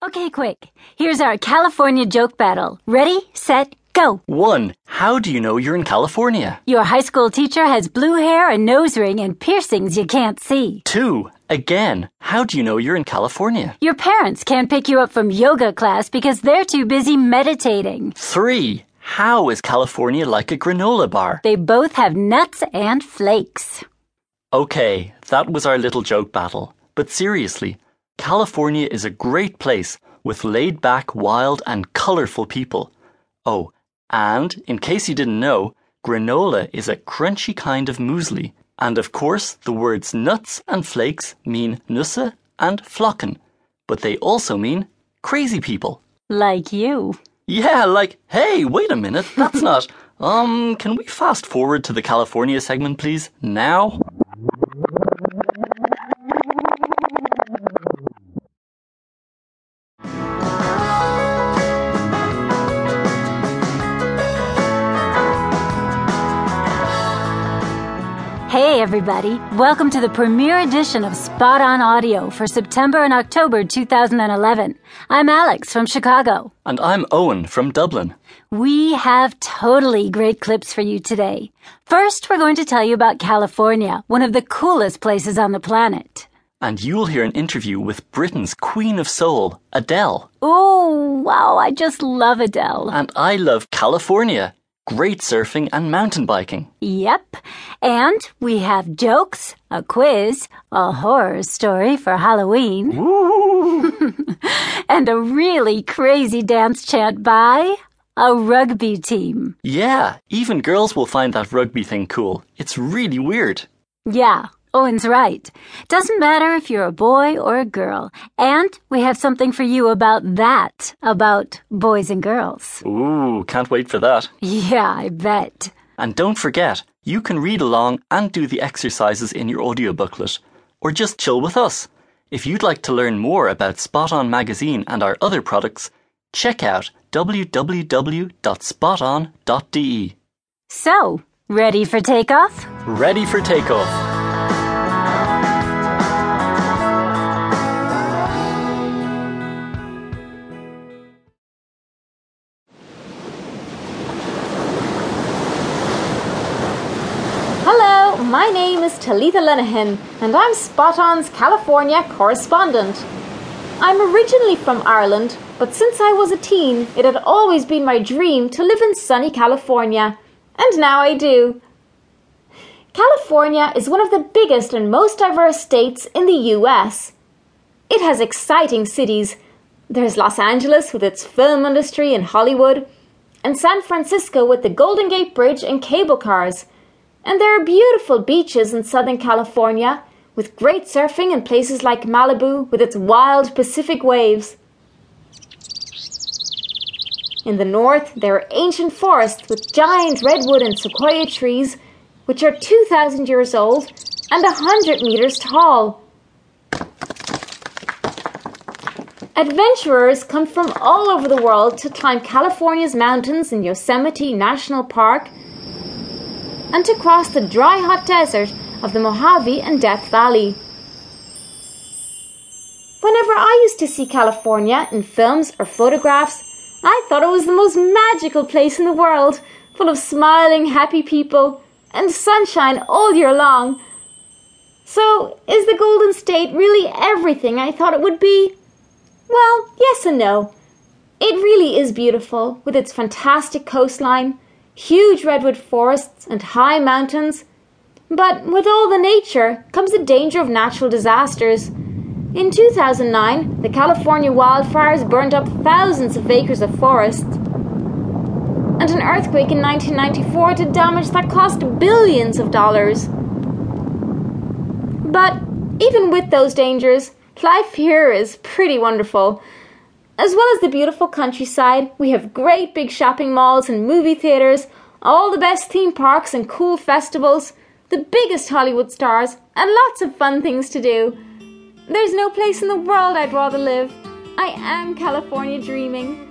Okay, quick. Here's our California joke battle. Ready, set, go. 1. How do you know you're in California? Your high school teacher has blue hair, a nose ring, and piercings you can't see. 2. Again, how do you know you're in California? Your parents can't pick you up from yoga class because they're too busy meditating. 3. How is California like a granola bar? They both have nuts and flakes. Okay, that was our little joke battle. But seriously, California is a great place with laid back, wild, and colourful people. Oh, and in case you didn't know, granola is a crunchy kind of muesli. And of course, the words nuts and flakes mean nusse and flocken, but they also mean crazy people. Like you. Yeah, like, hey, wait a minute, that's not. Um, can we fast forward to the California segment, please? Now? Hey, everybody. Welcome to the premiere edition of Spot On Audio for September and October 2011. I'm Alex from Chicago. And I'm Owen from Dublin. We have totally great clips for you today. First, we're going to tell you about California, one of the coolest places on the planet. And you'll hear an interview with Britain's Queen of Soul, Adele. Oh, wow, I just love Adele. And I love California. Great surfing and mountain biking. Yep. And we have jokes, a quiz, a horror story for Halloween, and a really crazy dance chant by a rugby team. Yeah, even girls will find that rugby thing cool. It's really weird. Yeah, Owen's right. Doesn't matter if you're a boy or a girl. And we have something for you about that, about boys and girls. Ooh, can't wait for that. Yeah, I bet. And don't forget, you can read along and do the exercises in your audio booklet, or just chill with us. If you'd like to learn more about Spot On Magazine and our other products, check out www.spoton.de. So, ready for takeoff? Ready for takeoff. My name is Talitha Lenehan, and I'm Spot On's California correspondent. I'm originally from Ireland, but since I was a teen, it had always been my dream to live in sunny California, and now I do. California is one of the biggest and most diverse states in the US. It has exciting cities. There's Los Angeles with its film industry and Hollywood, and San Francisco with the Golden Gate Bridge and cable cars. And there are beautiful beaches in Southern California, with great surfing in places like Malibu with its wild Pacific waves. In the north, there are ancient forests with giant redwood and sequoia trees, which are 2,000 years old and 100 meters tall. Adventurers come from all over the world to climb California's mountains in Yosemite National Park and to cross the dry hot desert of the Mojave and Death Valley. Whenever I used to see California in films or photographs, I thought it was the most magical place in the world, full of smiling, happy people and sunshine all year long. So, is the Golden State really everything I thought it would be? Well, yes and no. It really is beautiful, with its fantastic coastline, huge redwood forests, and high mountains. But with all the nature comes the danger of natural disasters. In 2009, the California wildfires burned up thousands of acres of forest. And an earthquake in 1994 did damage that cost billions of dollars. But even with those dangers, life here is pretty wonderful. As well as the beautiful countryside, we have great big shopping malls and movie theaters, all the best theme parks and cool festivals, the biggest Hollywood stars, and lots of fun things to do. There's no place in the world I'd rather live. I am California dreaming.